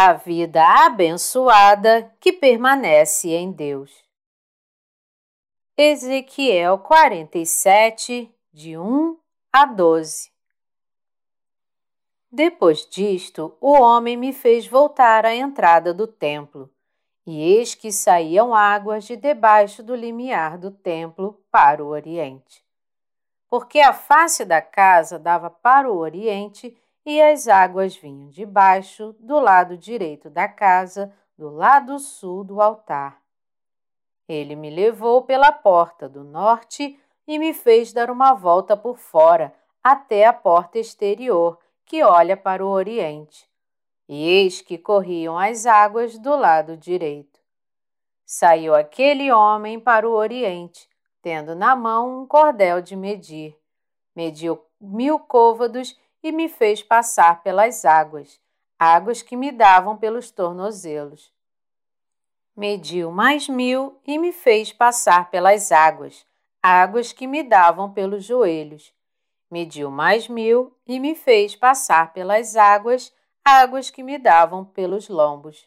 a vida abençoada que permanece em Deus. Ezequiel 47, de 1 a 12 Depois disto, o homem me fez voltar à entrada do templo, e eis que saíam águas de debaixo do limiar do templo para o oriente. Porque a face da casa dava para o oriente e as águas vinham de baixo, do lado direito da casa, do lado sul do altar. Ele me levou pela porta do norte e me fez dar uma volta por fora, até a porta exterior, que olha para o oriente. E eis que corriam as águas do lado direito. Saiu aquele homem para o oriente, tendo na mão um cordel de medir. Mediu mil côvados e me fez passar pelas águas, águas que me davam pelos tornozelos. Mediu mais mil e me fez passar pelas águas, águas que me davam pelos joelhos. Mediu mais mil e me fez passar pelas águas, águas que me davam pelos lombos.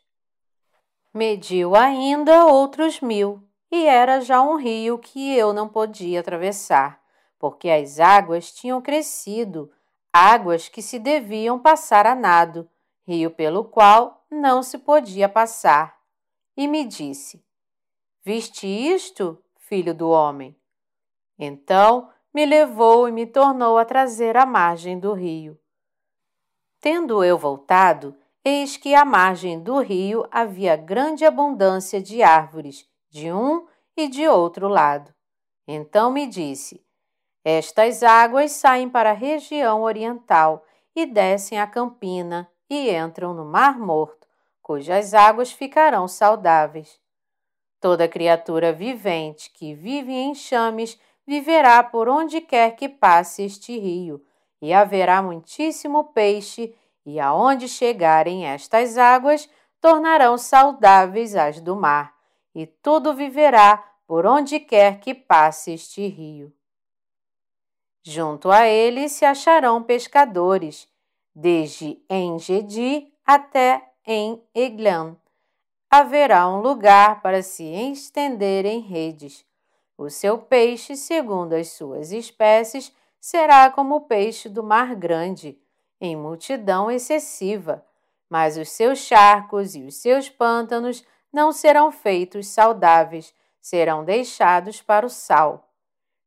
Mediu ainda outros mil, e era já um rio que eu não podia atravessar, porque as águas tinham crescido, águas que se deviam passar a nado, rio pelo qual não se podia passar. E me disse: Viste isto, filho do homem? Então me levou e me tornou a trazer à margem do rio. Tendo eu voltado, eis que à margem do rio havia grande abundância de árvores, de um e de outro lado. Então me disse: estas águas saem para a região oriental e descem a Campina e entram no Mar Morto, cujas águas ficarão saudáveis. Toda criatura vivente que vive em chames viverá por onde quer que passe este rio, e haverá muitíssimo peixe, e aonde chegarem estas águas, tornarão saudáveis as do mar, e tudo viverá por onde quer que passe este rio. Junto a ele se acharão pescadores, desde Engedi até em Eglan. Haverá um lugar para se estender em redes. O seu peixe, segundo as suas espécies, será como o peixe do mar grande, em multidão excessiva, mas os seus charcos e os seus pântanos não serão feitos saudáveis, serão deixados para o sal.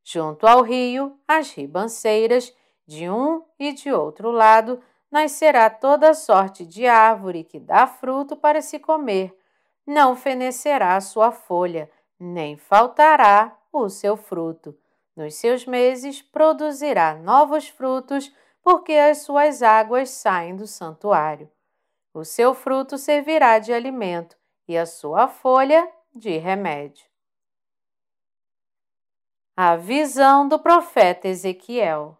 Junto ao rio, as ribanceiras, de um e de outro lado, nascerá toda sorte de árvore que dá fruto para se comer. Não fenecerá a sua folha, nem faltará o seu fruto. Nos seus meses produzirá novos frutos, porque as suas águas saem do santuário. O seu fruto servirá de alimento e a sua folha de remédio. A visão do profeta Ezequiel.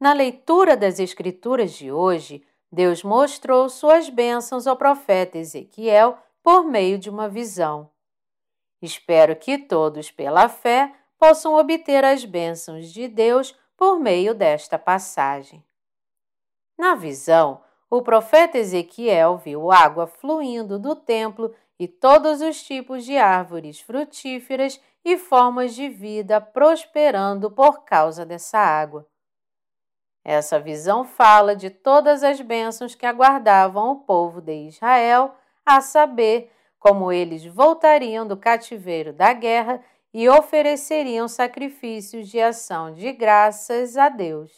Na leitura das Escrituras de hoje, Deus mostrou suas bênçãos ao profeta Ezequiel por meio de uma visão. Espero que todos, pela fé, possam obter as bênçãos de Deus por meio desta passagem. Na visão, o profeta Ezequiel viu água fluindo do templo e todos os tipos de árvores frutíferas e formas de vida prosperando por causa dessa água. Essa visão fala de todas as bênçãos que aguardavam o povo de Israel, a saber, como eles voltariam do cativeiro da guerra e ofereceriam sacrifícios de ação de graças a Deus.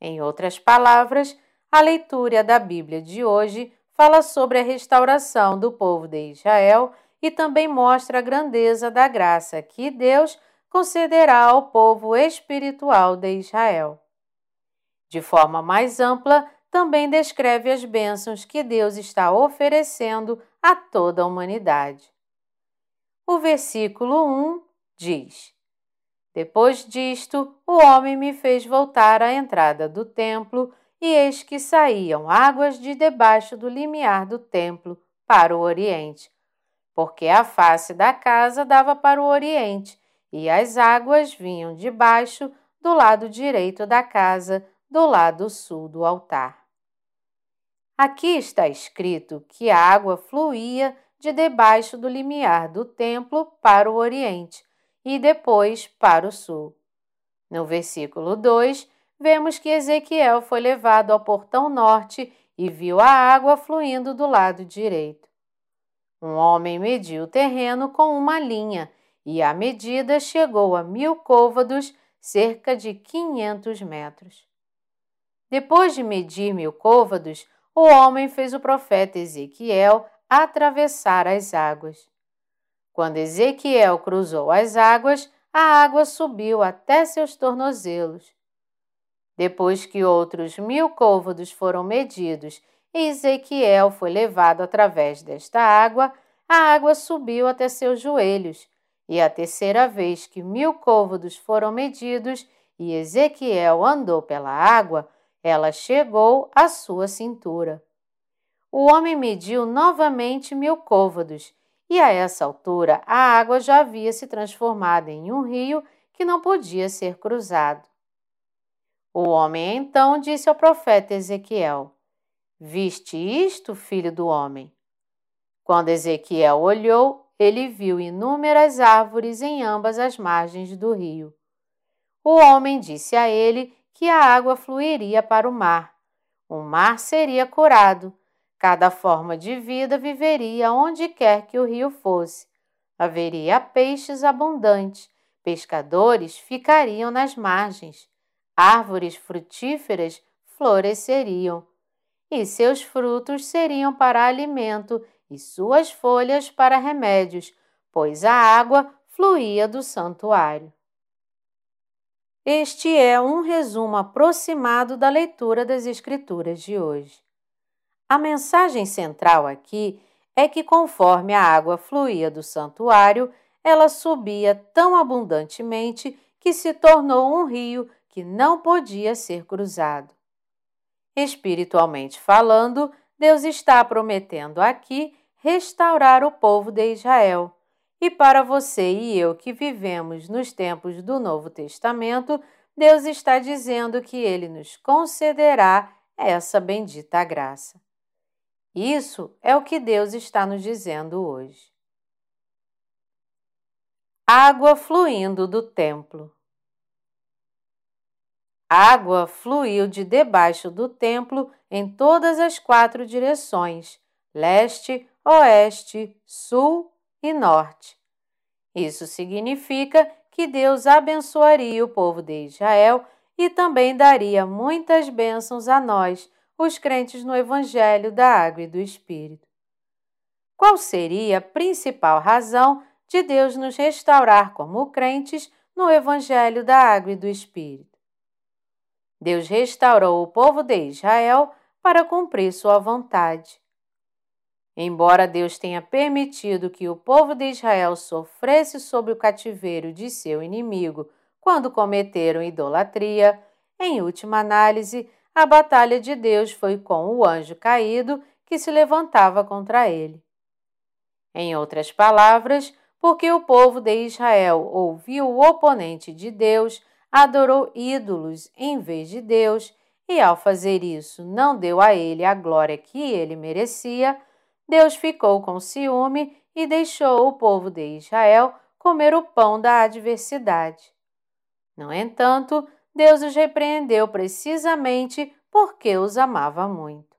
Em outras palavras, a leitura da Bíblia de hoje fala sobre a restauração do povo de Israel e também mostra a grandeza da graça que Deus concederá ao povo espiritual de Israel. De forma mais ampla, também descreve as bênçãos que Deus está oferecendo a toda a humanidade. O versículo 1 diz: Depois disto, o homem me fez voltar à entrada do templo, e eis que saíam águas de debaixo do limiar do templo para o oriente, porque a face da casa dava para o oriente, e as águas vinham de baixo, do lado direito da casa, do lado sul do altar. Aqui está escrito que a água fluía de debaixo do limiar do templo para o oriente e depois para o sul. No versículo 2, vemos que Ezequiel foi levado ao portão norte e viu a água fluindo do lado direito. Um homem mediu o terreno com uma linha e a medida chegou a mil côvados, cerca de 500 metros. Depois de medir mil côvados, o homem fez o profeta Ezequiel atravessar as águas. Quando Ezequiel cruzou as águas, a água subiu até seus tornozelos. Depois que outros mil côvados foram medidos e Ezequiel foi levado através desta água, a água subiu até seus joelhos. E a terceira vez que mil côvados foram medidos e Ezequiel andou pela água, ela chegou à sua cintura. O homem mediu novamente mil côvados, e a essa altura a água já havia se transformado em um rio que não podia ser cruzado. O homem então disse ao profeta Ezequiel: Viste isto, filho do homem? Quando Ezequiel olhou, ele viu inúmeras árvores em ambas as margens do rio. O homem disse a ele que a água fluiria para o mar. O mar seria curado. Cada forma de vida viveria onde quer que o rio fosse. Haveria peixes abundantes, pescadores ficariam nas margens árvores frutíferas floresceriam, e seus frutos seriam para alimento e suas folhas para remédios, pois a água fluía do santuário. Este é um resumo aproximado da leitura das Escrituras de hoje. A mensagem central aqui é que, conforme a água fluía do santuário, ela subia tão abundantemente que se tornou um rio que não podia ser cruzado. Espiritualmente falando, Deus está prometendo aqui restaurar o povo de Israel. E para você e eu que vivemos nos tempos do Novo Testamento, Deus está dizendo que Ele nos concederá essa bendita graça. Isso é o que Deus está nos dizendo hoje. Água fluindo do templo água fluiu de debaixo do templo em todas as quatro direções leste, oeste, sul e norte. Isso significa que Deus abençoaria o povo de Israel e também daria muitas bênçãos a nós, os crentes no Evangelho da Água e do Espírito. Qual seria a principal razão de Deus nos restaurar como crentes no Evangelho da Água e do Espírito? Deus restaurou o povo de Israel para cumprir sua vontade. Embora Deus tenha permitido que o povo de Israel sofresse sob o cativeiro de seu inimigo quando cometeram idolatria, em última análise, a batalha de Deus foi com o anjo caído que se levantava contra ele. Em outras palavras, porque o povo de Israel ouviu o oponente de Deus, adorou ídolos em vez de Deus e, ao fazer isso, não deu a ele a glória que ele merecia, Deus ficou com ciúme e deixou o povo de Israel comer o pão da adversidade. No entanto, Deus os repreendeu precisamente porque os amava muito.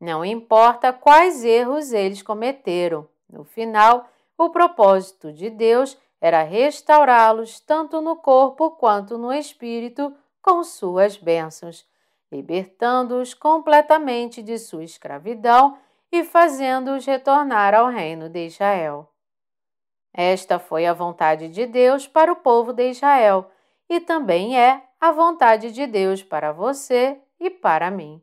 Não importa quais erros eles cometeram, no final, o propósito de Deus era restaurá-los tanto no corpo quanto no espírito com suas bênçãos, libertando-os completamente de sua escravidão e fazendo-os retornar ao reino de Israel. Esta foi a vontade de Deus para o povo de Israel e também é a vontade de Deus para você e para mim.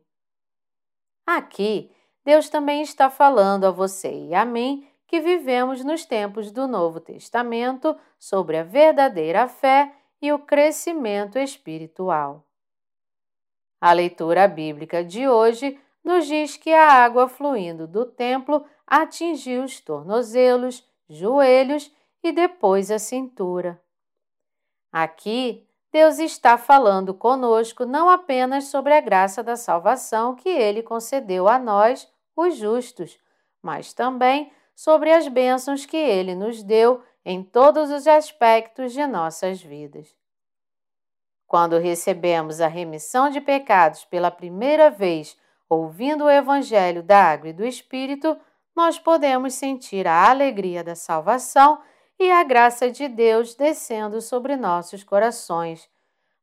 Aqui, Deus também está falando a você e a mim que vivemos nos tempos do Novo Testamento sobre a verdadeira fé e o crescimento espiritual. A leitura bíblica de hoje nos diz que a água fluindo do templo atingiu os tornozelos, joelhos e depois a cintura. Aqui, Deus está falando conosco não apenas sobre a graça da salvação que Ele concedeu a nós, os justos, mas também sobre as bênçãos que Ele nos deu em todos os aspectos de nossas vidas. Quando recebemos a remissão de pecados pela primeira vez, ouvindo o Evangelho da Água e do Espírito, nós podemos sentir a alegria da salvação e a graça de Deus descendo sobre nossos corações,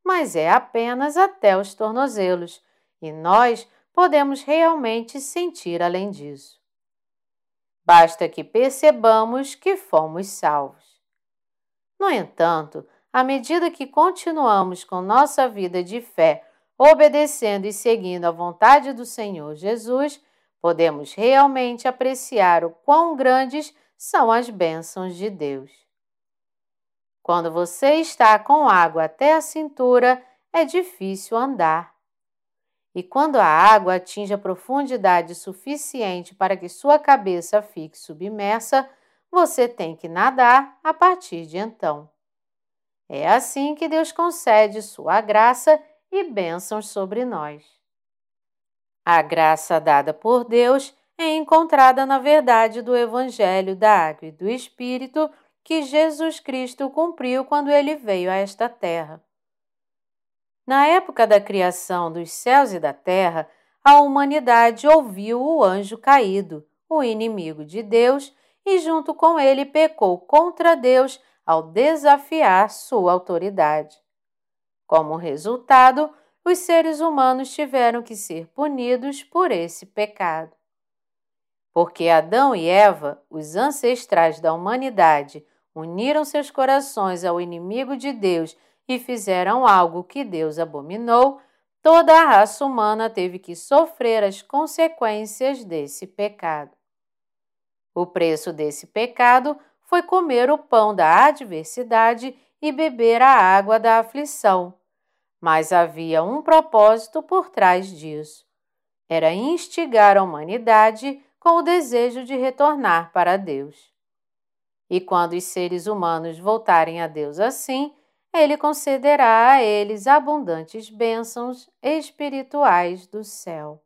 mas é apenas até os tornozelos, e nós podemos realmente sentir além disso. Basta que percebamos que fomos salvos. No entanto, à medida que continuamos com nossa vida de fé, obedecendo e seguindo a vontade do Senhor Jesus, podemos realmente apreciar o quão grandes são as bênçãos de Deus. Quando você está com água até a cintura, é difícil andar. E quando a água atinge a profundidade suficiente para que sua cabeça fique submersa, você tem que nadar a partir de então. É assim que Deus concede sua graça e bênçãos sobre nós. A graça dada por Deus é encontrada na verdade do Evangelho da Água e do Espírito que Jesus Cristo cumpriu quando ele veio a esta terra. Na época da criação dos céus e da terra, a humanidade ouviu o anjo caído, o inimigo de Deus, e junto com ele pecou contra Deus ao desafiar sua autoridade. Como resultado, os seres humanos tiveram que ser punidos por esse pecado. Porque Adão e Eva, os ancestrais da humanidade, uniram seus corações ao inimigo de Deus e fizeram algo que Deus abominou, toda a raça humana teve que sofrer as consequências desse pecado. O preço desse pecado foi comer o pão da adversidade e beber a água da aflição. Mas havia um propósito por trás disso: era instigar a humanidade com o desejo de retornar para Deus. E quando os seres humanos voltarem a Deus assim, Ele concederá a eles abundantes bênçãos espirituais do céu.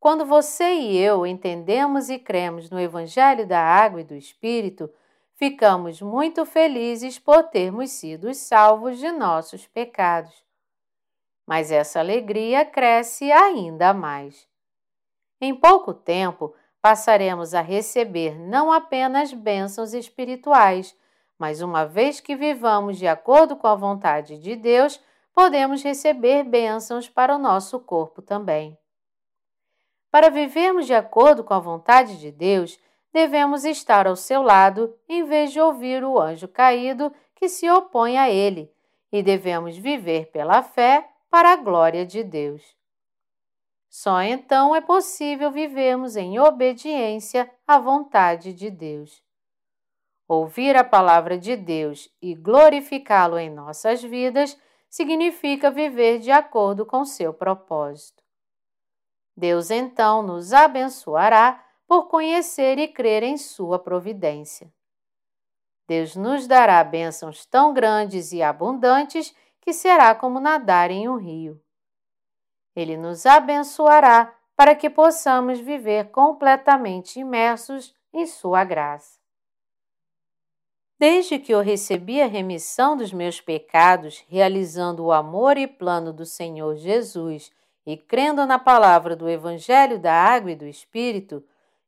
Quando você e eu entendemos e cremos no Evangelho da Água e do Espírito, ficamos muito felizes por termos sido salvos de nossos pecados. Mas essa alegria cresce ainda mais. Em pouco tempo, passaremos a receber não apenas bênçãos espirituais, mas uma vez que vivamos de acordo com a vontade de Deus, podemos receber bênçãos para o nosso corpo também. Para vivermos de acordo com a vontade de Deus, devemos estar ao seu lado em vez de ouvir o anjo caído que se opõe a ele, e devemos viver pela fé para a glória de Deus. Só então é possível vivermos em obediência à vontade de Deus. Ouvir a palavra de Deus e glorificá-lo em nossas vidas significa viver de acordo com seu propósito. Deus então nos abençoará por conhecer e crer em Sua providência. Deus nos dará bênçãos tão grandes e abundantes que será como nadar em um rio. Ele nos abençoará para que possamos viver completamente imersos em Sua graça. Desde que eu recebi a remissão dos meus pecados, realizando o amor e plano do Senhor Jesus e crendo na palavra do Evangelho da Água e do Espírito,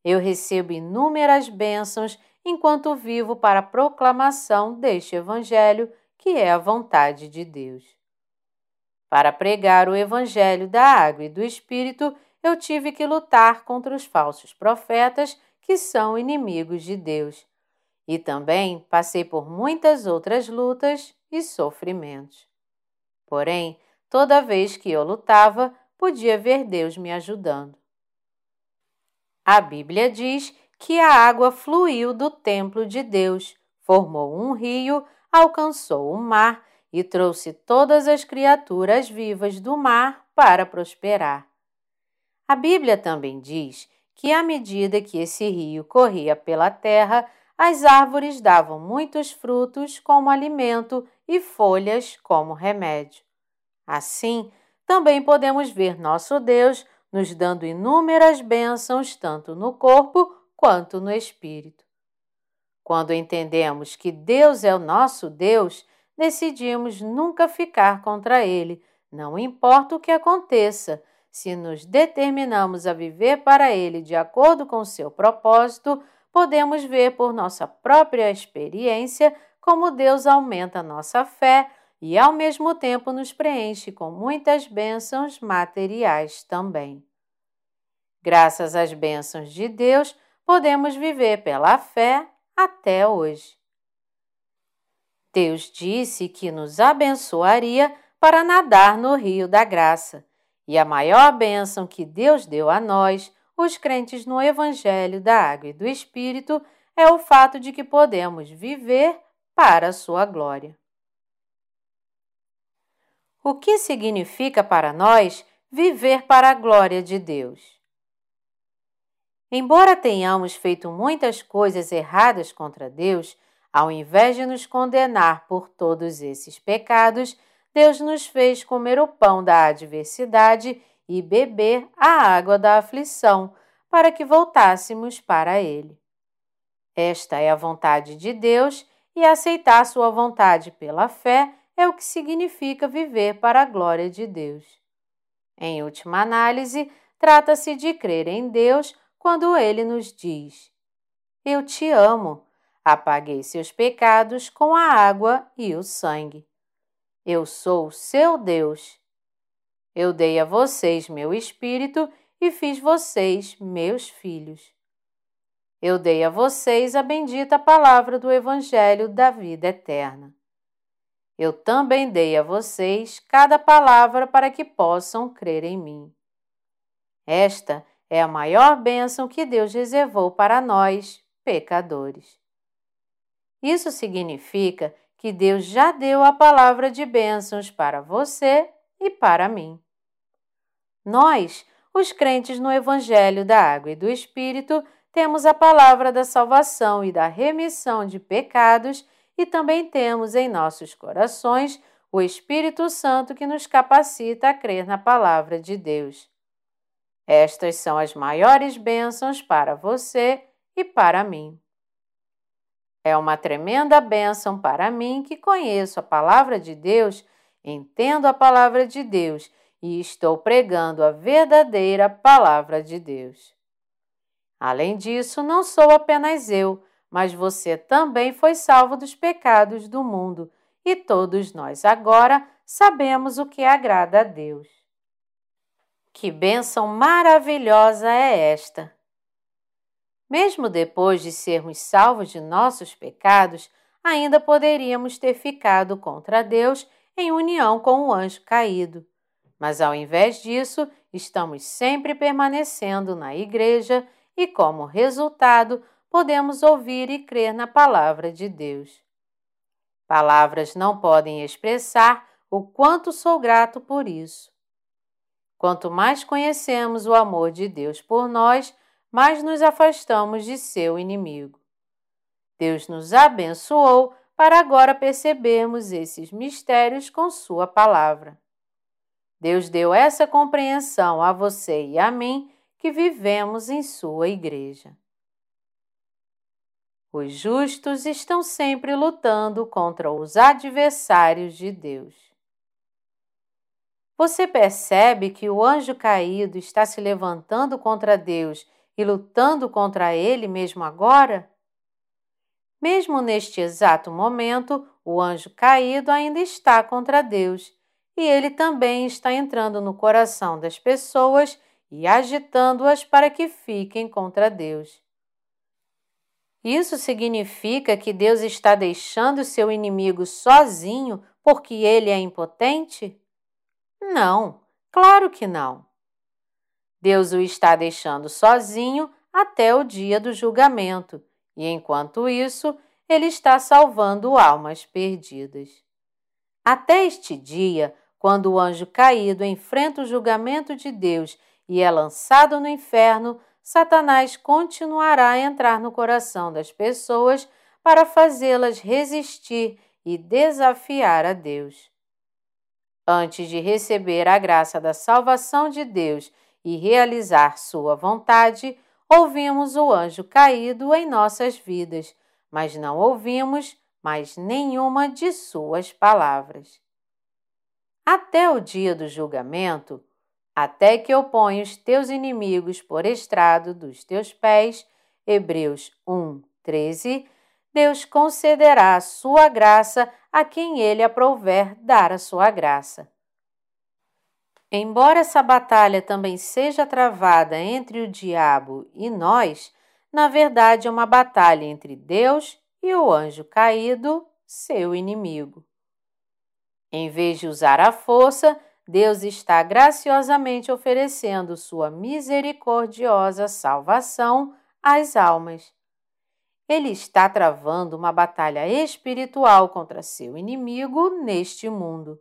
eu recebo inúmeras bênçãos enquanto vivo para a proclamação deste Evangelho, que é a vontade de Deus. Para pregar o Evangelho da água e do Espírito, eu tive que lutar contra os falsos profetas que são inimigos de Deus. E também passei por muitas outras lutas e sofrimentos. Porém, toda vez que eu lutava, podia ver Deus me ajudando. A Bíblia diz que a água fluiu do templo de Deus, formou um rio, alcançou o mar e trouxe todas as criaturas vivas do mar para prosperar. A Bíblia também diz que, à medida que esse rio corria pela terra, as árvores davam muitos frutos como alimento e folhas como remédio. Assim, também podemos ver nosso Deus nos dando inúmeras bênçãos tanto no corpo quanto no espírito. Quando entendemos que Deus é o nosso Deus, decidimos nunca ficar contra Ele, não importa o que aconteça. Se nos determinamos a viver para Ele de acordo com seu propósito, podemos ver por nossa própria experiência como Deus aumenta nossa fé e, ao mesmo tempo, nos preenche com muitas bênçãos materiais também. Graças às bênçãos de Deus, podemos viver pela fé até hoje. Deus disse que nos abençoaria para nadar no rio da graça, e a maior bênção que Deus deu a nós, os crentes no Evangelho da Água e do Espírito, é o fato de que podemos viver para a sua glória. O que significa para nós viver para a glória de Deus? Embora tenhamos feito muitas coisas erradas contra Deus, ao invés de nos condenar por todos esses pecados, Deus nos fez comer o pão da adversidade e beber a água da aflição, para que voltássemos para Ele. Esta é a vontade de Deus e aceitar Sua vontade pela fé é o que significa viver para a glória de Deus. Em última análise, trata-se de crer em Deus quando Ele nos diz: Eu te amo Apaguei seus pecados com a água e o sangue. Eu sou seu Deus. Eu dei a vocês meu espírito e fiz vocês meus filhos. Eu dei a vocês a bendita palavra do Evangelho da vida eterna. Eu também dei a vocês cada palavra para que possam crer em mim. Esta é a maior bênção que Deus reservou para nós, pecadores. Isso significa que Deus já deu a palavra de bênçãos para você e para mim. Nós, os crentes no Evangelho da Água e do Espírito, temos a palavra da salvação e da remissão de pecados e também temos em nossos corações o Espírito Santo que nos capacita a crer na palavra de Deus. Estas são as maiores bênçãos para você e para mim. É uma tremenda bênção para mim que conheço a palavra de Deus, entendo a palavra de Deus e estou pregando a verdadeira palavra de Deus. Além disso, não sou apenas eu, mas você também foi salvo dos pecados do mundo, e todos nós agora sabemos o que agrada a Deus. Que bênção maravilhosa é esta! Mesmo depois de sermos salvos de nossos pecados, ainda poderíamos ter ficado contra Deus em união com o anjo caído. Mas ao invés disso, estamos sempre permanecendo na igreja e, como resultado, podemos ouvir e crer na palavra de Deus. Palavras não podem expressar o quanto sou grato por isso. Quanto mais conhecemos o amor de Deus por nós, mas nos afastamos de seu inimigo. Deus nos abençoou para agora percebermos esses mistérios com Sua palavra. Deus deu essa compreensão a você e a mim que vivemos em Sua igreja. Os justos estão sempre lutando contra os adversários de Deus. Você percebe que o anjo caído está se levantando contra Deus e lutando contra ele mesmo agora? Mesmo neste exato momento, o anjo caído ainda está contra Deus e ele também está entrando no coração das pessoas e agitando-as para que fiquem contra Deus. Isso significa que Deus está deixando seu inimigo sozinho porque ele é impotente? Não, claro que não. Deus o está deixando sozinho até o dia do julgamento, e enquanto isso, ele está salvando almas perdidas. Até este dia, quando o anjo caído enfrenta o julgamento de Deus e é lançado no inferno, Satanás continuará a entrar no coração das pessoas para fazê-las resistir e desafiar a Deus. Antes de receber a graça da salvação de Deus e realizar Sua vontade, ouvimos o anjo caído em nossas vidas, mas não ouvimos mais nenhuma de Suas palavras. Até o dia do julgamento, até que eu ponha os teus inimigos por estrado dos teus pés. Hebreus 1, 13. Deus concederá a sua graça a quem ele aprouver dar a sua graça. Embora essa batalha também seja travada entre o diabo e nós, na verdade é uma batalha entre Deus e o anjo caído, seu inimigo. Em vez de usar a força, Deus está graciosamente oferecendo sua misericordiosa salvação às almas. Ele está travando uma batalha espiritual contra seu inimigo neste mundo.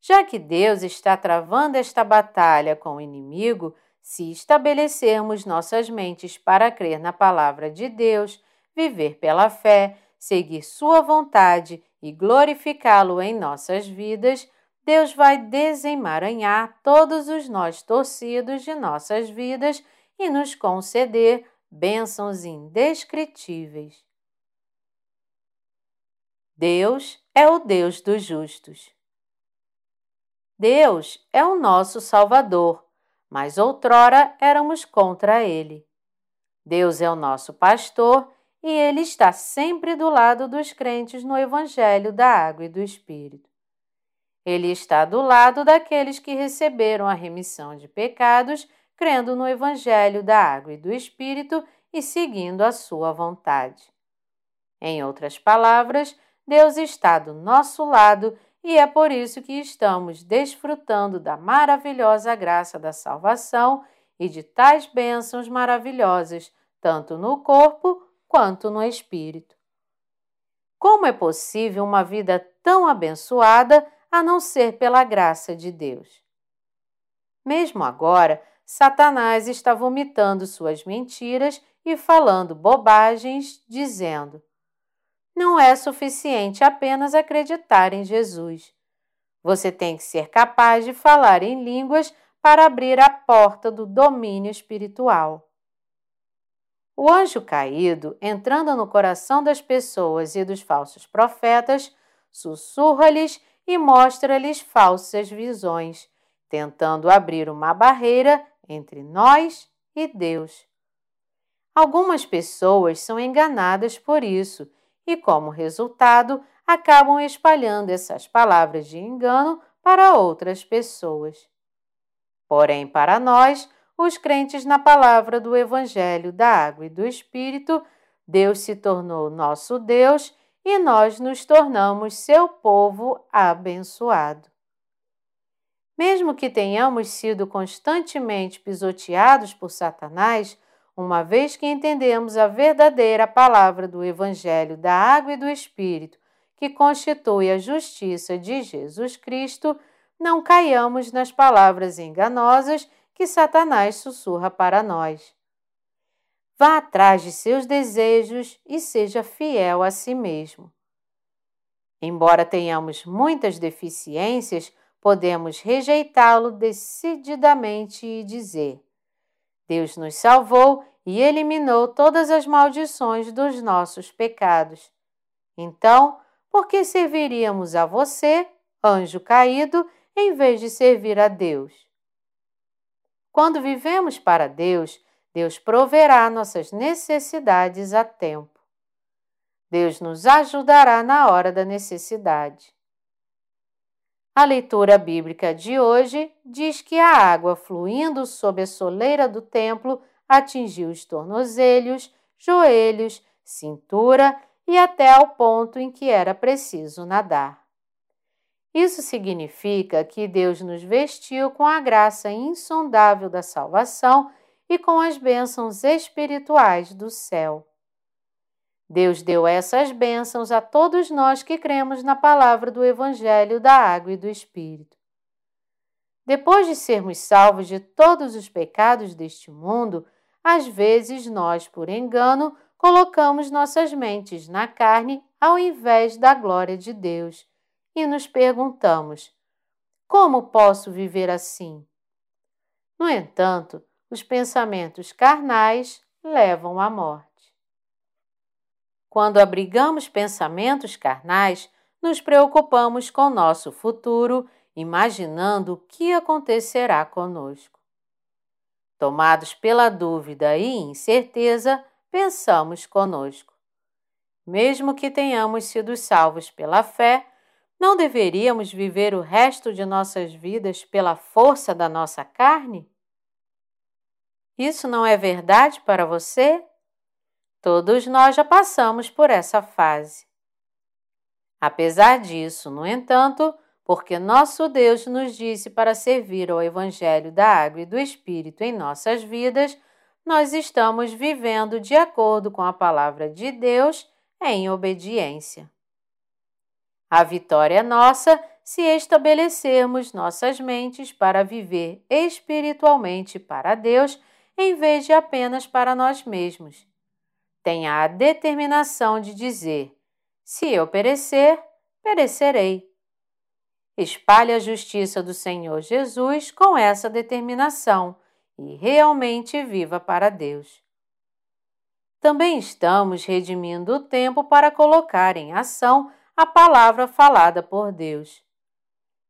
Já que Deus está travando esta batalha com o inimigo, se estabelecermos nossas mentes para crer na palavra de Deus, viver pela fé, seguir Sua vontade e glorificá-lo em nossas vidas, Deus vai desemaranhar todos os nós torcidos de nossas vidas e nos conceder bênçãos indescritíveis. Deus é o Deus dos justos. Deus é o nosso Salvador, mas outrora éramos contra Ele. Deus é o nosso pastor e Ele está sempre do lado dos crentes no Evangelho da Água e do Espírito. Ele está do lado daqueles que receberam a remissão de pecados, crendo no Evangelho da Água e do Espírito e seguindo a sua vontade. Em outras palavras, Deus está do nosso lado e é por isso que estamos desfrutando da maravilhosa graça da salvação e de tais bênçãos maravilhosas, tanto no corpo quanto no espírito. Como é possível uma vida tão abençoada a não ser pela graça de Deus. Mesmo agora, Satanás está vomitando suas mentiras e falando bobagens, dizendo: Não é suficiente apenas acreditar em Jesus. Você tem que ser capaz de falar em línguas para abrir a porta do domínio espiritual. O anjo caído, entrando no coração das pessoas e dos falsos profetas, sussurra-lhes e mostra-lhes falsas visões, tentando abrir uma barreira entre nós e Deus. Algumas pessoas são enganadas por isso e, como resultado, acabam espalhando essas palavras de engano para outras pessoas. Porém, para nós, os crentes na palavra do Evangelho da Água e do Espírito, Deus se tornou nosso Deus e nós nos tornamos seu povo abençoado. Mesmo que tenhamos sido constantemente pisoteados por Satanás, uma vez que entendemos a verdadeira palavra do Evangelho da Água e do Espírito, que constitui a justiça de Jesus Cristo, não caiamos nas palavras enganosas que Satanás sussurra para nós. Vá atrás de seus desejos e seja fiel a si mesmo. Embora tenhamos muitas deficiências, podemos rejeitá-lo decididamente e dizer: Deus nos salvou e eliminou todas as maldições dos nossos pecados. Então, por que serviríamos a você, anjo caído, em vez de servir a Deus? Quando vivemos para Deus, Deus proverá nossas necessidades a tempo. Deus nos ajudará na hora da necessidade. A leitura bíblica de hoje diz que a água fluindo sob a soleira do templo atingiu os tornozelhos, joelhos, cintura e até ao ponto em que era preciso nadar. Isso significa que Deus nos vestiu com a graça insondável da salvação e com as bênçãos espirituais do céu. Deus deu essas bênçãos a todos nós que cremos na palavra do Evangelho da Água e do Espírito. Depois de sermos salvos de todos os pecados deste mundo, às vezes nós, por engano, colocamos nossas mentes na carne ao invés da glória de Deus e nos perguntamos: como posso viver assim? No entanto, os pensamentos carnais levam à morte. Quando abrigamos pensamentos carnais, nos preocupamos com nosso futuro, imaginando o que acontecerá conosco. Tomados pela dúvida e incerteza, pensamos conosco. Mesmo que tenhamos sido salvos pela fé, não deveríamos viver o resto de nossas vidas pela força da nossa carne? Isso não é verdade para você? Todos nós já passamos por essa fase. Apesar disso, no entanto, porque nosso Deus nos disse para servir ao Evangelho da Água e do Espírito em nossas vidas, nós estamos vivendo de acordo com a palavra de Deus em obediência. A vitória é nossa se estabelecermos nossas mentes para viver espiritualmente para Deus em vez de apenas para nós mesmos. Tenha a determinação de dizer: se eu perecer, perecerei. Espalhe a justiça do Senhor Jesus com essa determinação e realmente viva para Deus. Também estamos redimindo o tempo para colocar em ação a palavra falada por Deus.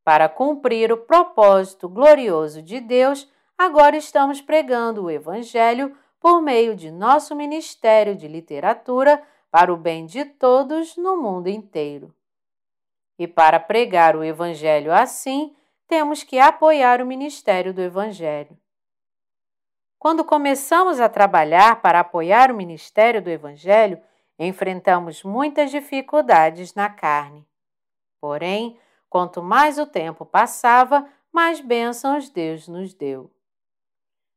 Para cumprir o propósito glorioso de Deus, agora estamos pregando o Evangelho por meio de nosso Ministério de Literatura para o bem de todos no mundo inteiro. E para pregar o Evangelho assim, temos que apoiar o ministério do Evangelho. Quando começamos a trabalhar para apoiar o ministério do Evangelho, enfrentamos muitas dificuldades na carne. Porém, quanto mais o tempo passava, mais bênçãos Deus nos deu.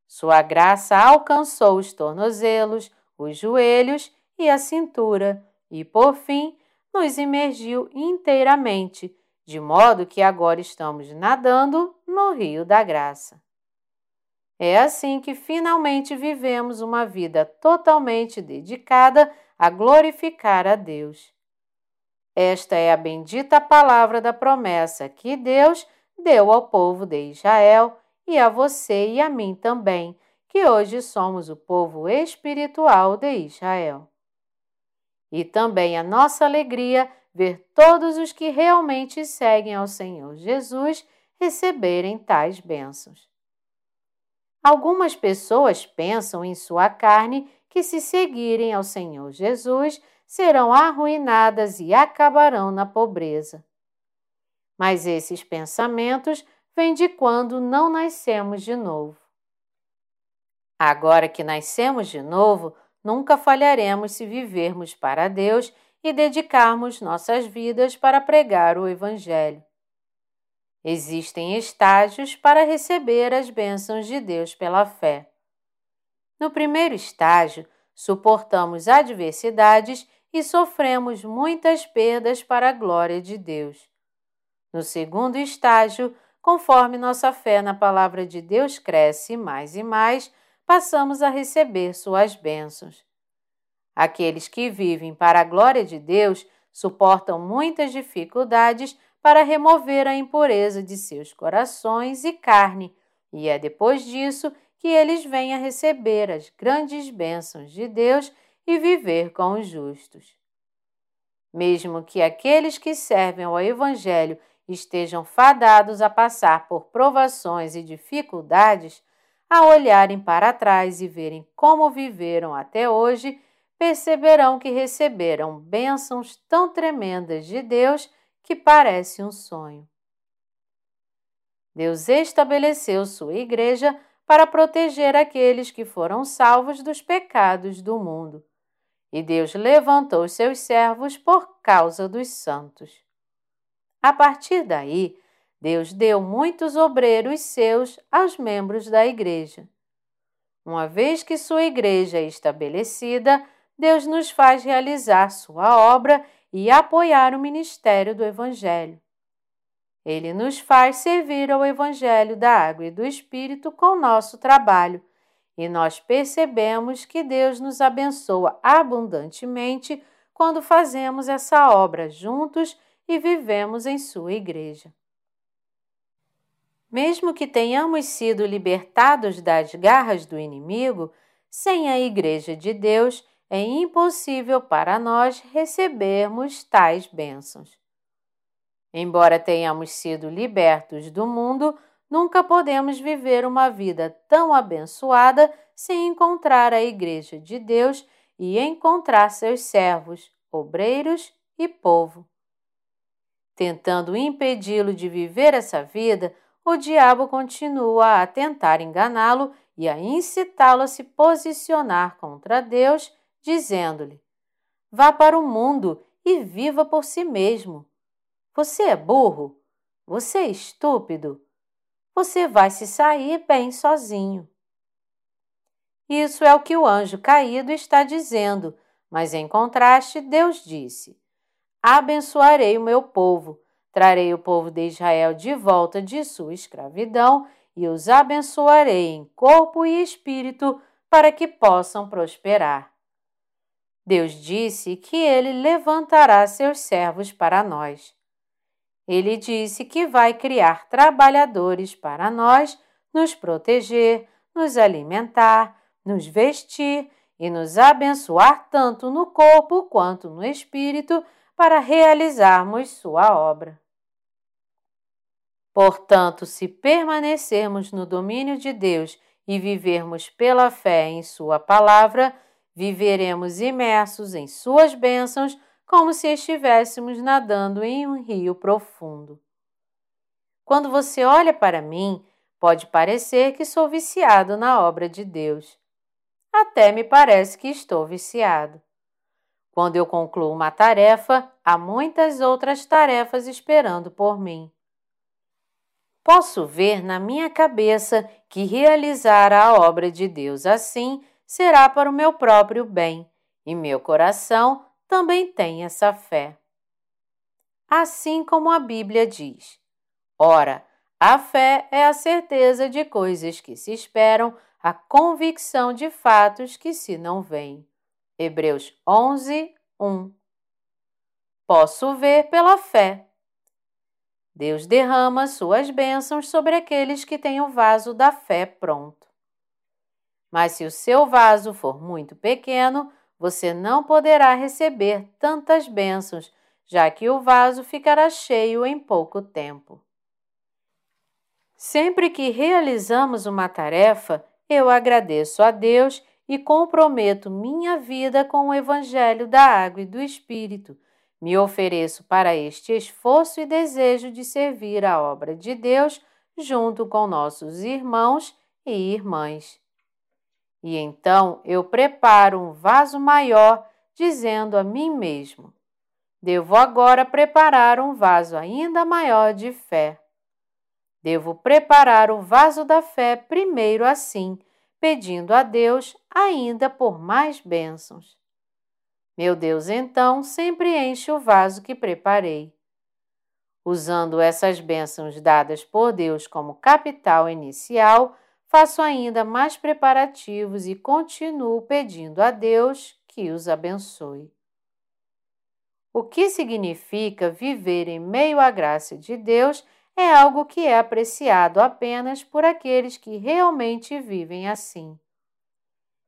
Sua graça alcançou os tornozelos, os joelhos e a cintura, e, por fim, nos imergiu inteiramente, de modo que agora estamos nadando no Rio da Graça. É assim que finalmente vivemos uma vida totalmente dedicada a glorificar a Deus. Esta é a bendita palavra da promessa que Deus deu ao povo de Israel e a você e a mim também, que hoje somos o povo espiritual de Israel. E também a nossa alegria ver todos os que realmente seguem ao Senhor Jesus receberem tais bênçãos. Algumas pessoas pensam em sua carne que, se seguirem ao Senhor Jesus, serão arruinadas e acabarão na pobreza. Mas esses pensamentos vêm de quando não nascemos de novo. Agora que nascemos de novo, nunca falharemos se vivermos para Deus e dedicarmos nossas vidas para pregar o Evangelho. Existem estágios para receber as bênçãos de Deus pela fé. No primeiro estágio, suportamos adversidades e sofremos muitas perdas para a glória de Deus. No segundo estágio, conforme nossa fé na palavra de Deus cresce mais e mais, passamos a receber suas bênçãos. Aqueles que vivem para a glória de Deus suportam muitas dificuldades para remover a impureza de seus corações e carne, e é depois disso que eles vêm a receber as grandes bênçãos de Deus e viver com os justos. Mesmo que aqueles que servem ao Evangelho estejam fadados a passar por provações e dificuldades, a olharem para trás e verem como viveram até hoje, perceberão que receberam bênçãos tão tremendas de Deus que parece um sonho. Deus estabeleceu sua igreja para proteger aqueles que foram salvos dos pecados do mundo. E Deus levantou seus servos por causa dos santos. A partir daí, Deus deu muitos obreiros seus aos membros da igreja. Uma vez que sua igreja é estabelecida, Deus nos faz realizar sua obra e apoiar o ministério do Evangelho. Ele nos faz servir ao Evangelho da Água e do Espírito com nosso trabalho, e nós percebemos que Deus nos abençoa abundantemente quando fazemos essa obra juntos e vivemos em Sua Igreja. Mesmo que tenhamos sido libertados das garras do inimigo, sem a Igreja de Deus é impossível para nós recebermos tais bênçãos. Embora tenhamos sido libertos do mundo, nunca podemos viver uma vida tão abençoada sem encontrar a Igreja de Deus e encontrar seus servos, obreiros e povo. Tentando impedi-lo de viver essa vida, o diabo continua a tentar enganá-lo e a incitá-lo a se posicionar contra Deus, dizendo-lhe: Vá para o mundo e viva por si mesmo. Você é burro? Você é estúpido? Você vai se sair bem sozinho. Isso é o que o anjo caído está dizendo, mas em contraste, Deus disse: Abençoarei o meu povo, trarei o povo de Israel de volta de sua escravidão e os abençoarei em corpo e espírito para que possam prosperar. Deus disse que ele levantará seus servos para nós. Ele disse que vai criar trabalhadores para nós, nos proteger, nos alimentar, nos vestir e nos abençoar tanto no corpo quanto no espírito para realizarmos sua obra. Portanto, se permanecermos no domínio de Deus e vivermos pela fé em Sua palavra, viveremos imersos em Suas bênçãos como se estivéssemos nadando em um rio profundo. Quando você olha para mim, pode parecer que sou viciado na obra de Deus. Até me parece que estou viciado. Quando eu concluo uma tarefa, há muitas outras tarefas esperando por mim. Posso ver na minha cabeça que realizar a obra de Deus assim será para o meu próprio bem, e meu coração também tem essa fé. Assim como a Bíblia diz: Ora, a fé é a certeza de coisas que se esperam, a convicção de fatos que se não veem. Hebreus 11, 1. Posso ver pela fé. Deus derrama suas bênçãos sobre aqueles que têm o vaso da fé pronto. Mas se o seu vaso for muito pequeno, você não poderá receber tantas bênçãos, já que o vaso ficará cheio em pouco tempo. Sempre que realizamos uma tarefa, eu agradeço a Deus e comprometo minha vida com o Evangelho da Água e do Espírito me ofereço para este esforço e desejo de servir a obra de Deus junto com nossos irmãos e irmãs. E então eu preparo um vaso maior, dizendo a mim mesmo: Devo agora preparar um vaso ainda maior de fé. Devo preparar o vaso da fé primeiro assim, pedindo a Deus ainda por mais bênçãos. Meu Deus então sempre enche o vaso que preparei. Usando essas bênçãos dadas por Deus como capital inicial, faço ainda mais preparativos e continuo pedindo a Deus que os abençoe. O que significa viver em meio à graça de Deus é algo que é apreciado apenas por aqueles que realmente vivem assim.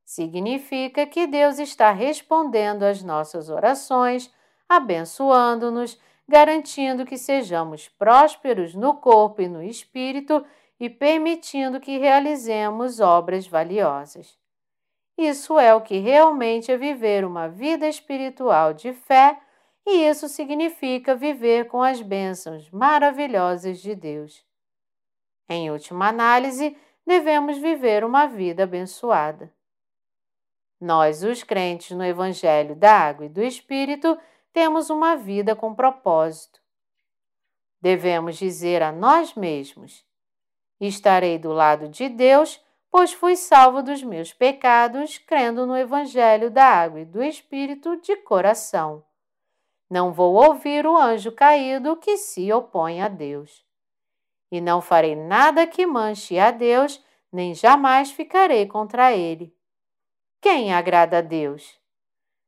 Significa que Deus está respondendo às nossas orações, abençoando-nos, garantindo que sejamos prósperos no corpo e no espírito e permitindo que realizemos obras valiosas. Isso é o que realmente é viver uma vida espiritual de fé, e isso significa viver com as bênçãos maravilhosas de Deus. Em última análise, devemos viver uma vida abençoada. Nós, os crentes no Evangelho da Água e do Espírito, temos uma vida com propósito. Devemos dizer a nós mesmos: Estarei do lado de Deus, pois fui salvo dos meus pecados, crendo no Evangelho da Água e do Espírito de coração. Não vou ouvir o anjo caído que se opõe a Deus. E não farei nada que manche a Deus, nem jamais ficarei contra ele. Quem agrada a Deus?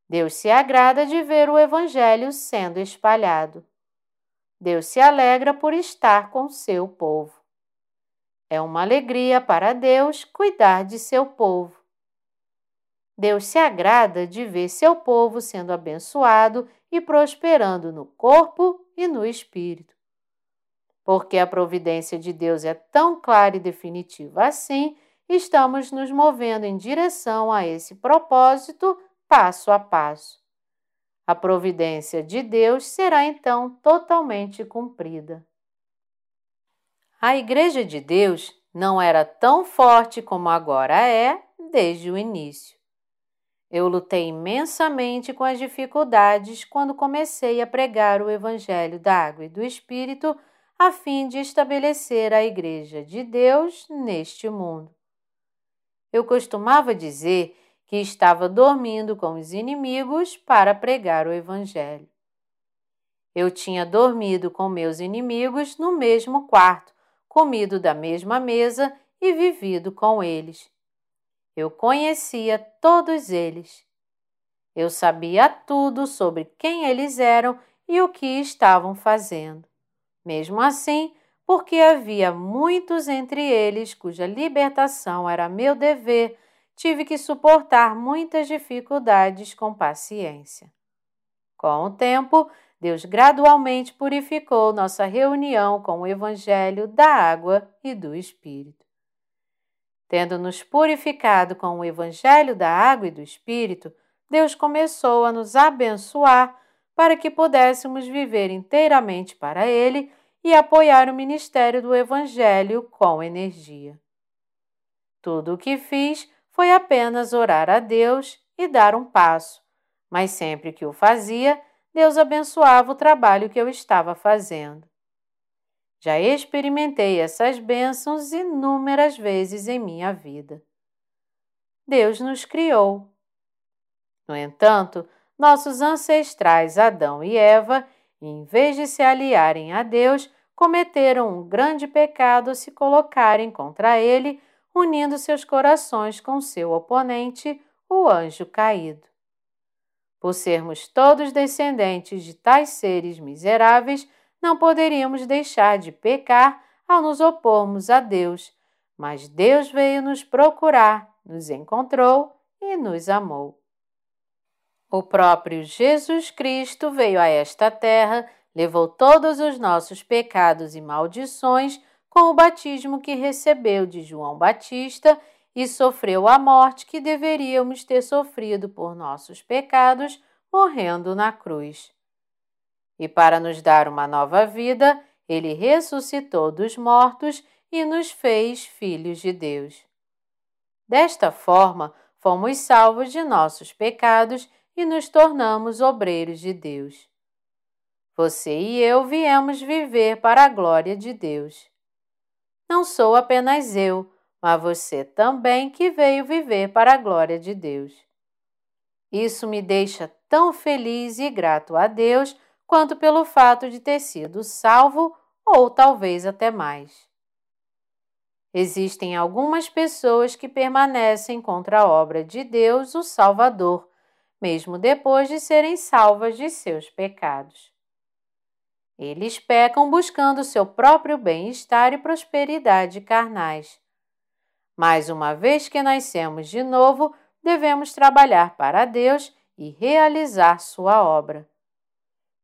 Deus se agrada de ver o Evangelho sendo espalhado. Deus se alegra por estar com seu povo. É uma alegria para Deus cuidar de seu povo. Deus se agrada de ver seu povo sendo abençoado e prosperando no corpo e no espírito. Porque a providência de Deus é tão clara e definitiva assim, estamos nos movendo em direção a esse propósito passo a passo. A providência de Deus será então totalmente cumprida. A Igreja de Deus não era tão forte como agora é desde o início. Eu lutei imensamente com as dificuldades quando comecei a pregar o Evangelho da Água e do Espírito a fim de estabelecer a Igreja de Deus neste mundo. Eu costumava dizer que estava dormindo com os inimigos para pregar o Evangelho. Eu tinha dormido com meus inimigos no mesmo quarto, comido da mesma mesa e vivido com eles. Eu conhecia todos eles. Eu sabia tudo sobre quem eles eram e o que estavam fazendo. Mesmo assim, porque havia muitos entre eles cuja libertação era meu dever, tive que suportar muitas dificuldades com paciência. Com o tempo, Deus gradualmente purificou nossa reunião com o Evangelho da água e do Espírito. Tendo nos purificado com o Evangelho da água e do Espírito, Deus começou a nos abençoar para que pudéssemos viver inteiramente para Ele e apoiar o ministério do Evangelho com energia. Tudo o que fiz foi apenas orar a Deus e dar um passo, mas sempre que o fazia, Deus abençoava o trabalho que eu estava fazendo. Já experimentei essas bênçãos inúmeras vezes em minha vida. Deus nos criou. No entanto, nossos ancestrais Adão e Eva, em vez de se aliarem a Deus, cometeram um grande pecado ao se colocarem contra ele unindo seus corações com seu oponente, o anjo caído. Por sermos todos descendentes de tais seres miseráveis, não poderíamos deixar de pecar ao nos opormos a Deus, mas Deus veio nos procurar, nos encontrou e nos amou. O próprio Jesus Cristo veio a esta terra, levou todos os nossos pecados e maldições com o batismo que recebeu de João Batista e sofreu a morte que deveríamos ter sofrido por nossos pecados, morrendo na cruz. E para nos dar uma nova vida, ele ressuscitou dos mortos e nos fez filhos de Deus. Desta forma, fomos salvos de nossos pecados e nos tornamos obreiros de Deus. Você e eu viemos viver para a glória de Deus. Não sou apenas eu, mas você também que veio viver para a glória de Deus. Isso me deixa tão feliz e grato a Deus quanto pelo fato de ter sido salvo ou talvez até mais. Existem algumas pessoas que permanecem contra a obra de Deus, o Salvador, mesmo depois de serem salvas de seus pecados. Eles pecam buscando seu próprio bem-estar e prosperidade carnais. Mas uma vez que nascemos de novo, devemos trabalhar para Deus e realizar sua obra.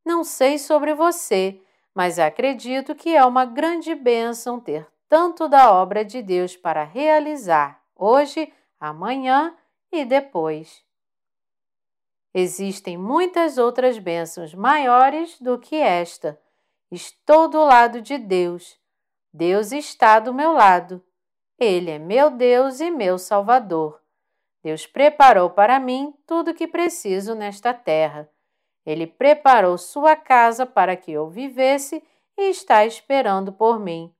Não sei sobre você, mas acredito que é uma grande bênção ter tanto da obra de Deus para realizar hoje, amanhã e depois. Existem muitas outras bênçãos maiores do que esta. Estou do lado de Deus. Deus está do meu lado. Ele é meu Deus e meu Salvador. Deus preparou para mim tudo o que preciso nesta terra. Ele preparou sua casa para que eu vivesse e está esperando por mim.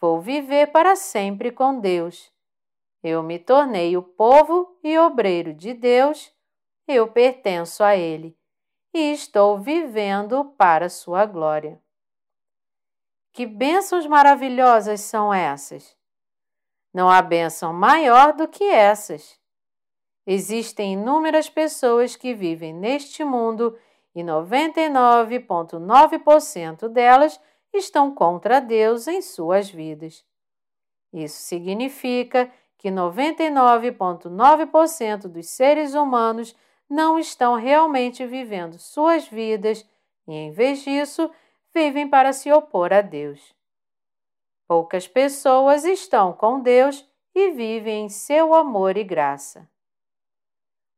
Vou viver para sempre com Deus. Eu me tornei o povo e obreiro de Deus eu pertenço a Ele e estou vivendo para Sua glória. Que bênçãos maravilhosas são essas! Não há bênção maior do que essas. Existem inúmeras pessoas que vivem neste mundo e 99,9% delas estão contra Deus em suas vidas. Isso significa que 99,9% dos seres humanos não estão realmente vivendo suas vidas e, em vez disso, vivem para se opor a Deus. Poucas pessoas estão com Deus e vivem em seu amor e graça.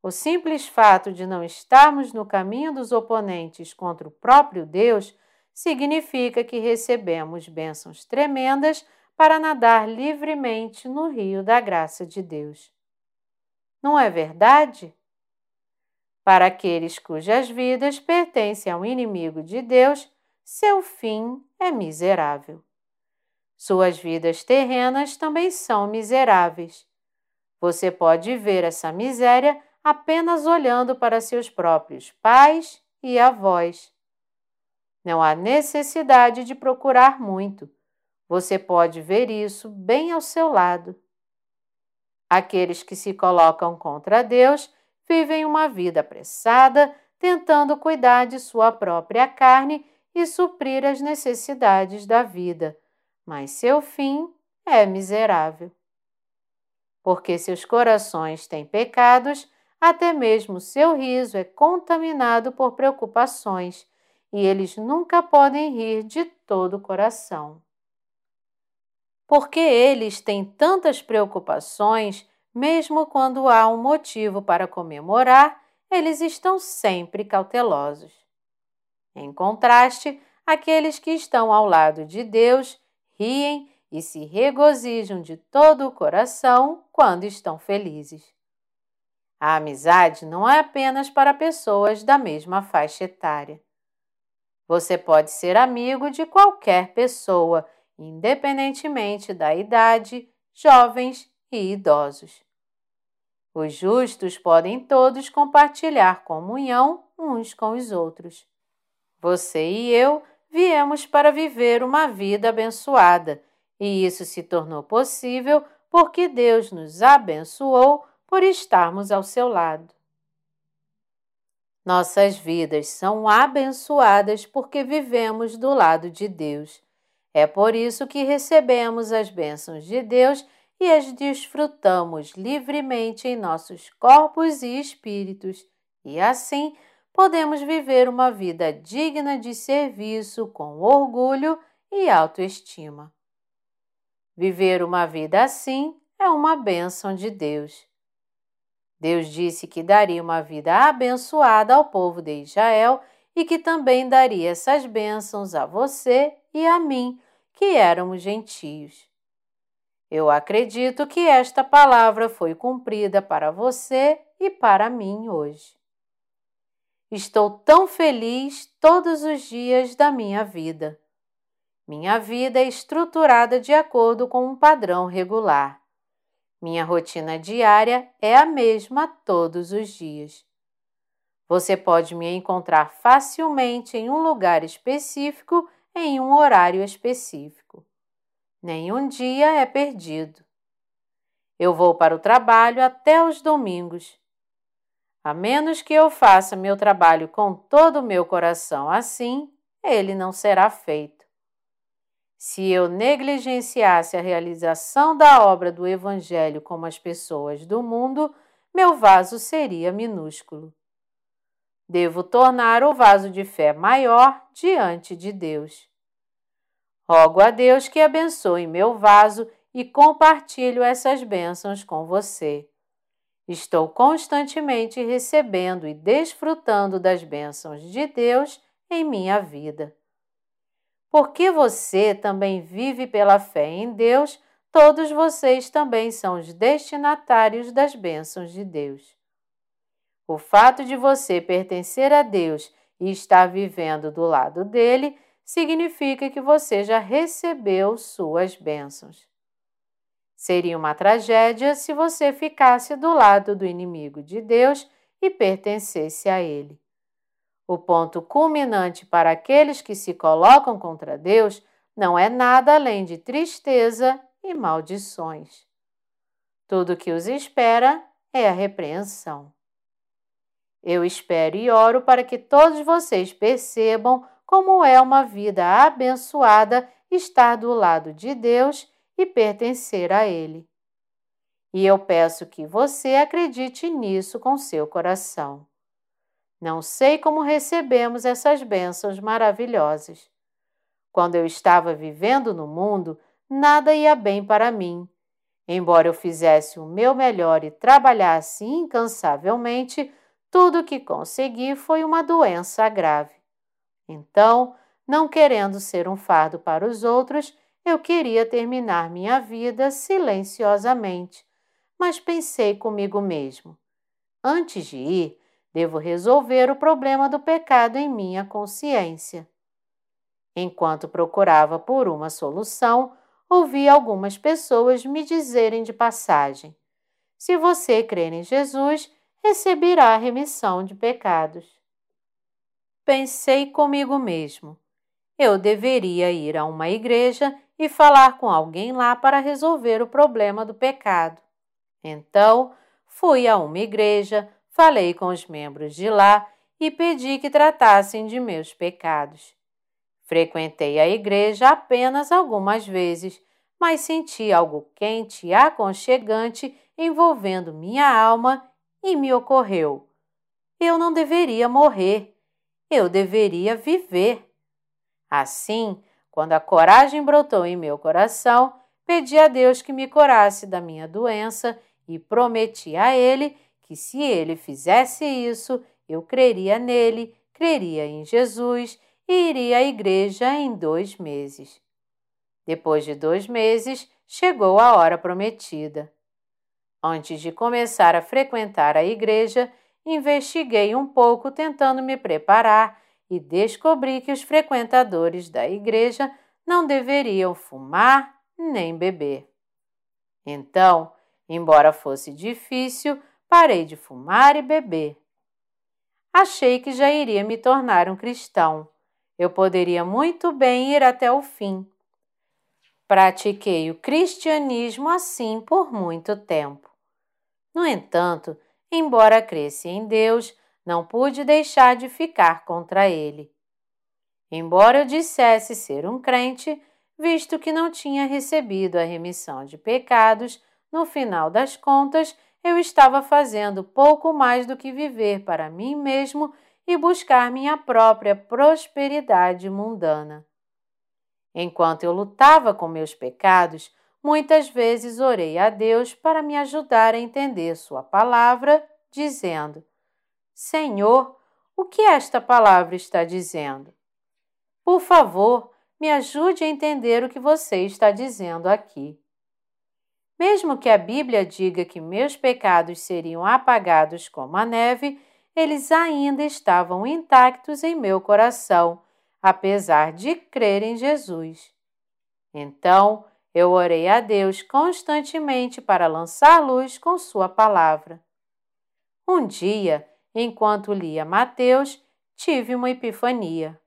O simples fato de não estarmos no caminho dos oponentes contra o próprio Deus significa que recebemos bênçãos tremendas para nadar livremente no rio da graça de Deus. Não é verdade? Para aqueles cujas vidas pertencem ao inimigo de Deus, seu fim é miserável. Suas vidas terrenas também são miseráveis. Você pode ver essa miséria apenas olhando para seus próprios pais e avós. Não há necessidade de procurar muito. Você pode ver isso bem ao seu lado. Aqueles que se colocam contra Deus vivem uma vida apressada, tentando cuidar de sua própria carne e suprir as necessidades da vida, mas seu fim é miserável. Porque seus corações têm pecados, até mesmo seu riso é contaminado por preocupações e eles nunca podem rir de todo o coração. Porque eles têm tantas preocupações, mesmo quando há um motivo para comemorar, eles estão sempre cautelosos. Em contraste, aqueles que estão ao lado de Deus riem e se regozijam de todo o coração quando estão felizes. A amizade não é apenas para pessoas da mesma faixa etária. Você pode ser amigo de qualquer pessoa, independentemente da idade, jovens e idosos. Os justos podem todos compartilhar comunhão uns com os outros. Você e eu viemos para viver uma vida abençoada, e isso se tornou possível porque Deus nos abençoou por estarmos ao seu lado. Nossas vidas são abençoadas porque vivemos do lado de Deus. É por isso que recebemos as bênçãos de Deus e as desfrutamos livremente em nossos corpos e espíritos, e assim podemos viver uma vida digna de serviço com orgulho e autoestima. Viver uma vida assim é uma bênção de Deus. Deus disse que daria uma vida abençoada ao povo de Israel e que também daria essas bênçãos a você e a mim, que éramos gentios. Eu acredito que esta palavra foi cumprida para você e para mim hoje. Estou tão feliz todos os dias da minha vida. Minha vida é estruturada de acordo com um padrão regular. Minha rotina diária é a mesma todos os dias. Você pode me encontrar facilmente em um lugar específico em um horário específico. Nenhum dia é perdido. Eu vou para o trabalho até os domingos. A menos que eu faça meu trabalho com todo o meu coração assim, ele não será feito. Se eu negligenciasse a realização da obra do Evangelho como as pessoas do mundo, meu vaso seria minúsculo. Devo tornar o vaso de fé maior diante de Deus. Rogo a Deus que abençoe meu vaso e compartilho essas bênçãos com você. Estou constantemente recebendo e desfrutando das bênçãos de Deus em minha vida. Porque você também vive pela fé em Deus, todos vocês também são os destinatários das bênçãos de Deus. O fato de você pertencer a Deus e estar vivendo do lado dele significa que você já recebeu suas bênçãos. Seria uma tragédia se você ficasse do lado do inimigo de Deus e pertencesse a ele. O ponto culminante para aqueles que se colocam contra Deus não é nada além de tristeza e maldições. Tudo que os espera é a repreensão. Eu espero e oro para que todos vocês percebam como é uma vida abençoada estar do lado de Deus e pertencer a Ele. E eu peço que você acredite nisso com seu coração. Não sei como recebemos essas bênçãos maravilhosas. Quando eu estava vivendo no mundo, nada ia bem para mim. Embora eu fizesse o meu melhor e trabalhasse incansavelmente, tudo o que consegui foi uma doença grave. Então, não querendo ser um fardo para os outros, eu queria terminar minha vida silenciosamente, mas pensei comigo mesmo: antes de ir, devo resolver o problema do pecado em minha consciência. Enquanto procurava por uma solução, ouvi algumas pessoas me dizerem de passagem: Se você crer em Jesus, receberá a remissão de pecados. Pensei comigo mesmo: eu deveria ir a uma igreja e falar com alguém lá para resolver o problema do pecado. Então, fui a uma igreja, falei com os membros de lá e pedi que tratassem de meus pecados. Frequentei a igreja apenas algumas vezes, mas senti algo quente e aconchegante envolvendo minha alma e me ocorreu: eu não deveria morrer, eu deveria viver. Assim, quando a coragem brotou em meu coração, pedi a Deus que me curasse da minha doença e prometi a Ele que, se Ele fizesse isso, eu creria nele, creria em Jesus e iria à igreja em dois meses. Depois de dois meses, chegou a hora prometida. Antes de começar a frequentar a igreja, investiguei um pouco tentando me preparar e descobri que os frequentadores da igreja não deveriam fumar nem beber. Então, embora fosse difícil, parei de fumar e beber. Achei que já iria me tornar um cristão. Eu poderia muito bem ir até o fim. Pratiquei o cristianismo assim por muito tempo. No entanto, embora cresça em Deus, não pude deixar de ficar contra ele. Embora eu dissesse ser um crente, visto que não tinha recebido a remissão de pecados, no final das contas eu estava fazendo pouco mais do que viver para mim mesmo e buscar minha própria prosperidade mundana. Enquanto eu lutava com meus pecados, muitas vezes orei a Deus para me ajudar a entender Sua palavra, dizendo: Senhor, o que esta palavra está dizendo? Por favor, me ajude a entender o que você está dizendo aqui. Mesmo que a Bíblia diga que meus pecados seriam apagados como a neve, eles ainda estavam intactos em meu coração, apesar de crer em Jesus. Então, eu orei a Deus constantemente para lançar luz com Sua palavra. Um dia, Enquanto lia Mateus, tive uma epifania.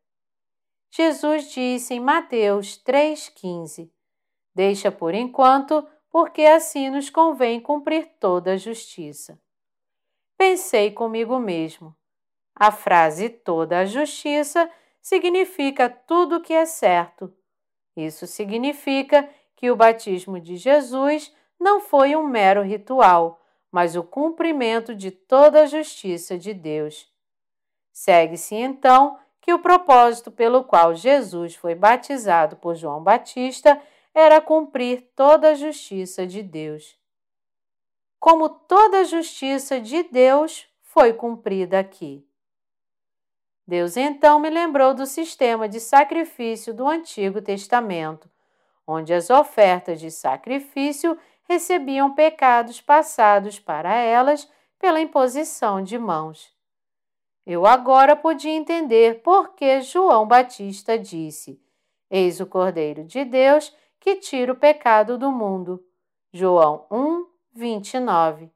Jesus disse em Mateus 3,15: Deixa por enquanto, porque assim nos convém cumprir toda a justiça. Pensei comigo mesmo. A frase toda a justiça significa tudo o que é certo. Isso significa que o batismo de Jesus não foi um mero ritual, mas o cumprimento de toda a justiça de Deus. Segue-se então que o propósito pelo qual Jesus foi batizado por João Batista era cumprir toda a justiça de Deus. Como toda a justiça de Deus foi cumprida aqui. Deus então me lembrou do sistema de sacrifício do Antigo Testamento, onde as ofertas de sacrifício recebiam pecados passados para elas pela imposição de mãos. Eu agora podia entender por que João Batista disse: Eis o Cordeiro de Deus que tira o pecado do mundo. João 1, 29.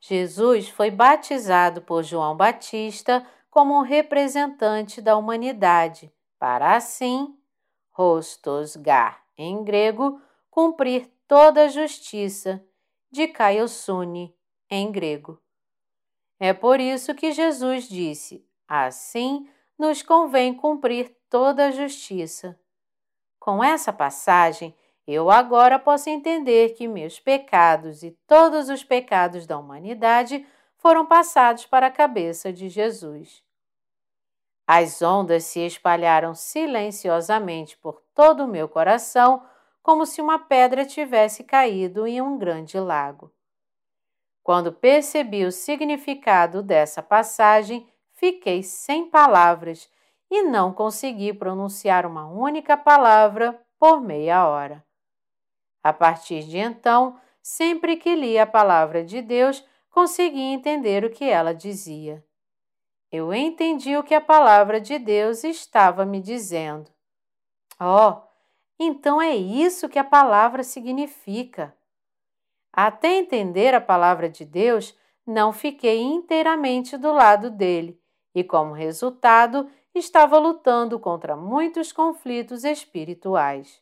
Jesus foi batizado por João Batista como um representante da humanidade, para assim, rostos gar em grego, cumprir toda a justiça, de Kaiosune, em grego. É por isso que Jesus disse: Assim nos convém cumprir toda a justiça. Com essa passagem, eu agora posso entender que meus pecados e todos os pecados da humanidade foram passados para a cabeça de Jesus. As ondas se espalharam silenciosamente por todo o meu coração, como se uma pedra tivesse caído em um grande lago. Quando percebi o significado dessa passagem, fiquei sem palavras e não consegui pronunciar uma única palavra por meia hora. A partir de então, sempre que li a palavra de Deus, consegui entender o que ela dizia. Eu entendi o que a palavra de Deus estava me dizendo. Oh, então é isso que a palavra significa. Até entender a palavra de Deus, não fiquei inteiramente do lado dele e, como resultado, estava lutando contra muitos conflitos espirituais.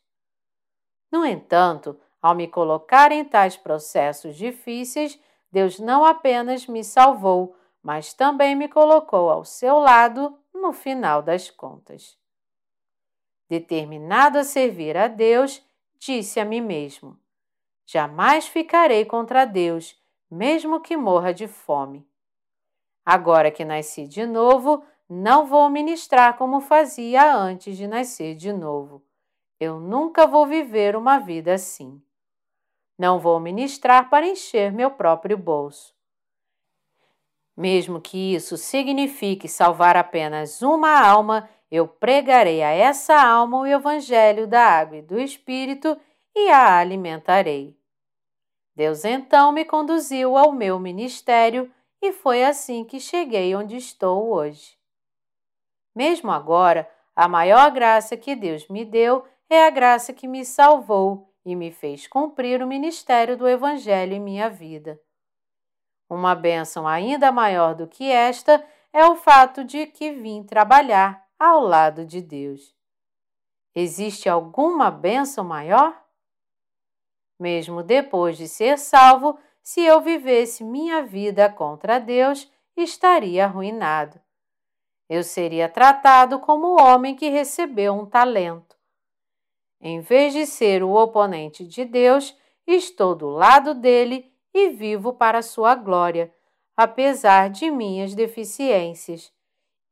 No entanto, ao me colocar em tais processos difíceis, Deus não apenas me salvou, mas também me colocou ao seu lado no final das contas. Determinado a servir a Deus, disse a mim mesmo: Jamais ficarei contra Deus, mesmo que morra de fome. Agora que nasci de novo, não vou ministrar como fazia antes de nascer de novo. Eu nunca vou viver uma vida assim. Não vou ministrar para encher meu próprio bolso. Mesmo que isso signifique salvar apenas uma alma, eu pregarei a essa alma o Evangelho da Água e do Espírito e a alimentarei. Deus então me conduziu ao meu ministério e foi assim que cheguei onde estou hoje. Mesmo agora, a maior graça que Deus me deu é a graça que me salvou e me fez cumprir o ministério do Evangelho em minha vida. Uma bênção ainda maior do que esta é o fato de que vim trabalhar ao lado de Deus. Existe alguma bênção maior? Mesmo depois de ser salvo, se eu vivesse minha vida contra Deus, estaria arruinado. Eu seria tratado como o homem que recebeu um talento. Em vez de ser o oponente de Deus, estou do lado dele e vivo para sua glória, apesar de minhas deficiências.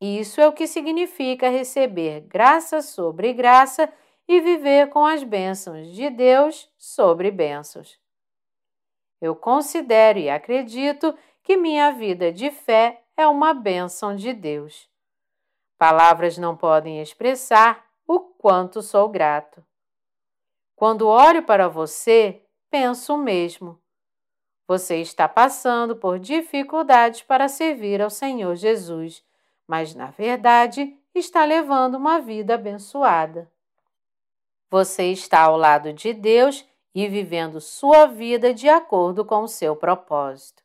Isso é o que significa receber graça sobre graça e viver com as bênçãos de Deus sobre bênçãos. Eu considero e acredito que minha vida de fé é uma bênção de Deus. Palavras não podem expressar o quanto sou grato. Quando olho para você, penso o mesmo. Você está passando por dificuldades para servir ao Senhor Jesus, mas na verdade está levando uma vida abençoada. Você está ao lado de Deus e vivendo sua vida de acordo com o seu propósito.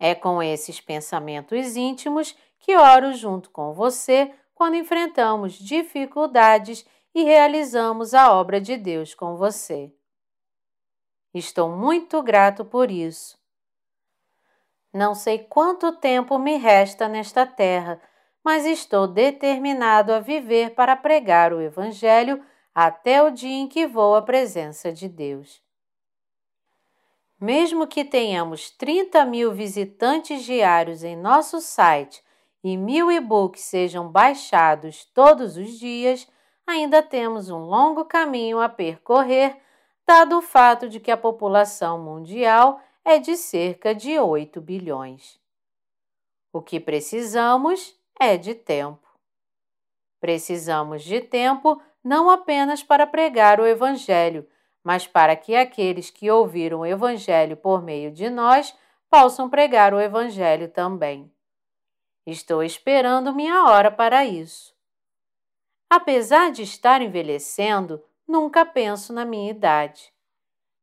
É com esses pensamentos íntimos que oro junto com você quando enfrentamos dificuldades e realizamos a obra de Deus com você. Estou muito grato por isso. Não sei quanto tempo me resta nesta terra, mas estou determinado a viver para pregar o Evangelho até o dia em que vou à presença de Deus. Mesmo que tenhamos 30 mil visitantes diários em nosso site e mil e-books sejam baixados todos os dias, ainda temos um longo caminho a percorrer, dado o fato de que a população mundial é de cerca de 8 bilhões. O que precisamos é de tempo. Precisamos de tempo não apenas para pregar o Evangelho, mas para que aqueles que ouviram o Evangelho por meio de nós possam pregar o Evangelho também. Estou esperando minha hora para isso. Apesar de estar envelhecendo, nunca penso na minha idade.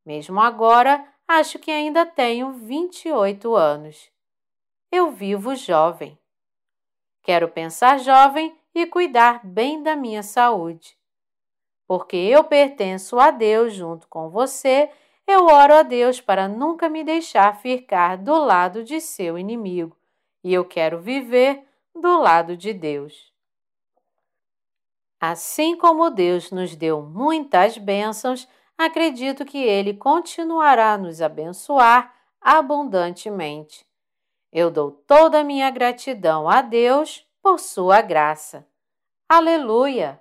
Mesmo agora, acho que ainda tenho 28 anos. Eu vivo jovem. Quero pensar jovem e cuidar bem da minha saúde. Porque eu pertenço a Deus junto com você, eu oro a Deus para nunca me deixar ficar do lado de seu inimigo, e eu quero viver do lado de Deus. Assim como Deus nos deu muitas bênçãos, acredito que Ele continuará a nos abençoar abundantemente. Eu dou toda a minha gratidão a Deus por sua graça. Aleluia!